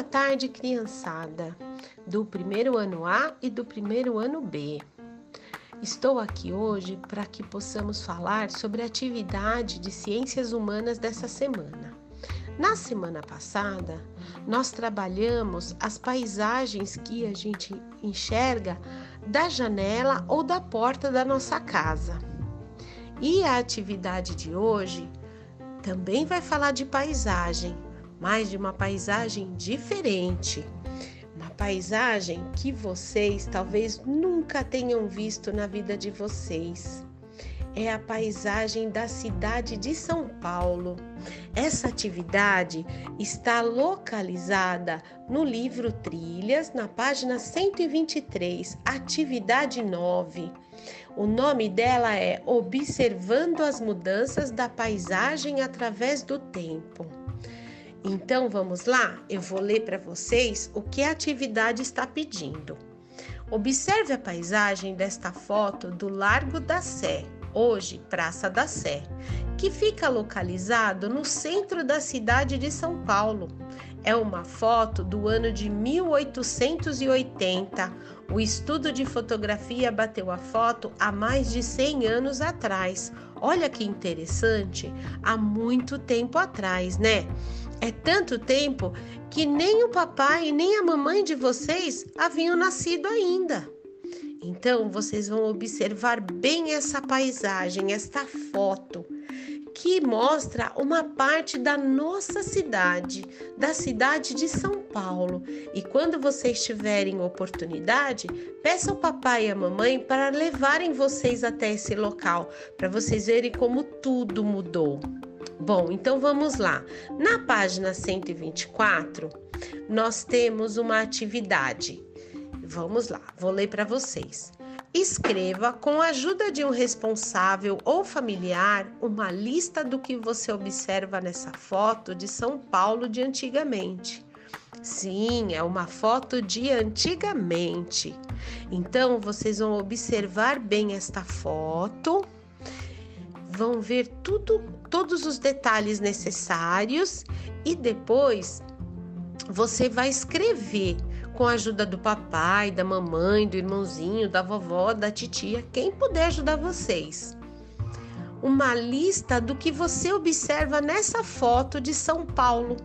Boa tarde, criançada, do primeiro ano A e do primeiro ano B. Estou aqui hoje para que possamos falar sobre a atividade de ciências humanas dessa semana. Na semana passada, nós trabalhamos as paisagens que a gente enxerga da janela ou da porta da nossa casa. E a atividade de hoje também vai falar de paisagem, mas de uma paisagem diferente. Uma paisagem que vocês talvez nunca tenham visto na vida de vocês. É a paisagem da cidade de São Paulo. Essa atividade está localizada no livro Trilhas, na página 123, atividade 9. O nome dela é Observando as Mudanças da Paisagem através do Tempo. Então vamos lá? Eu vou ler para vocês o que a atividade está pedindo. Observe a paisagem desta foto do Largo da Sé, hoje Praça da Sé, que fica localizado no centro da cidade de São Paulo. É uma foto do ano de 1880. O estudo de fotografia bateu a foto há mais de 100 anos atrás. Olha que interessante, há muito tempo atrás, né? É tanto tempo que nem o papai nem a mamãe de vocês haviam nascido ainda. Então, vocês vão observar bem essa paisagem, esta foto, que mostra uma parte da nossa cidade, da cidade de São Paulo. E quando vocês tiverem oportunidade, peça ao papai e à mamãe para levarem vocês até esse local, para vocês verem como tudo mudou. Bom, então vamos lá. Na página 124, nós temos uma atividade. Vamos lá, vou ler para vocês. Escreva, com a ajuda de um responsável ou familiar, uma lista do que você observa nessa foto de São Paulo de antigamente. Sim, é uma foto de antigamente. Então, vocês vão observar bem esta foto vão ver tudo, todos os detalhes necessários e depois você vai escrever com a ajuda do papai, da mamãe, do irmãozinho, da vovó, da titia, quem puder ajudar vocês. Uma lista do que você observa nessa foto de São Paulo.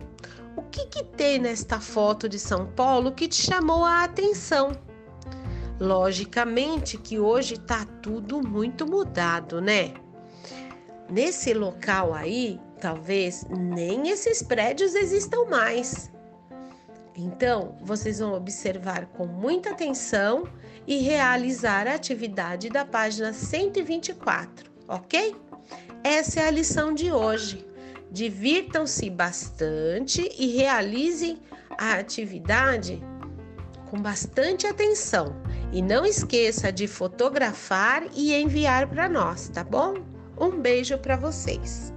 O que, que tem nesta foto de São Paulo que te chamou a atenção? Logicamente que hoje está tudo muito mudado, né? Nesse local aí, talvez nem esses prédios existam mais. Então, vocês vão observar com muita atenção e realizar a atividade da página 124, ok? Essa é a lição de hoje. Divirtam-se bastante e realizem a atividade com bastante atenção. E não esqueça de fotografar e enviar para nós, tá bom? Um beijo para vocês.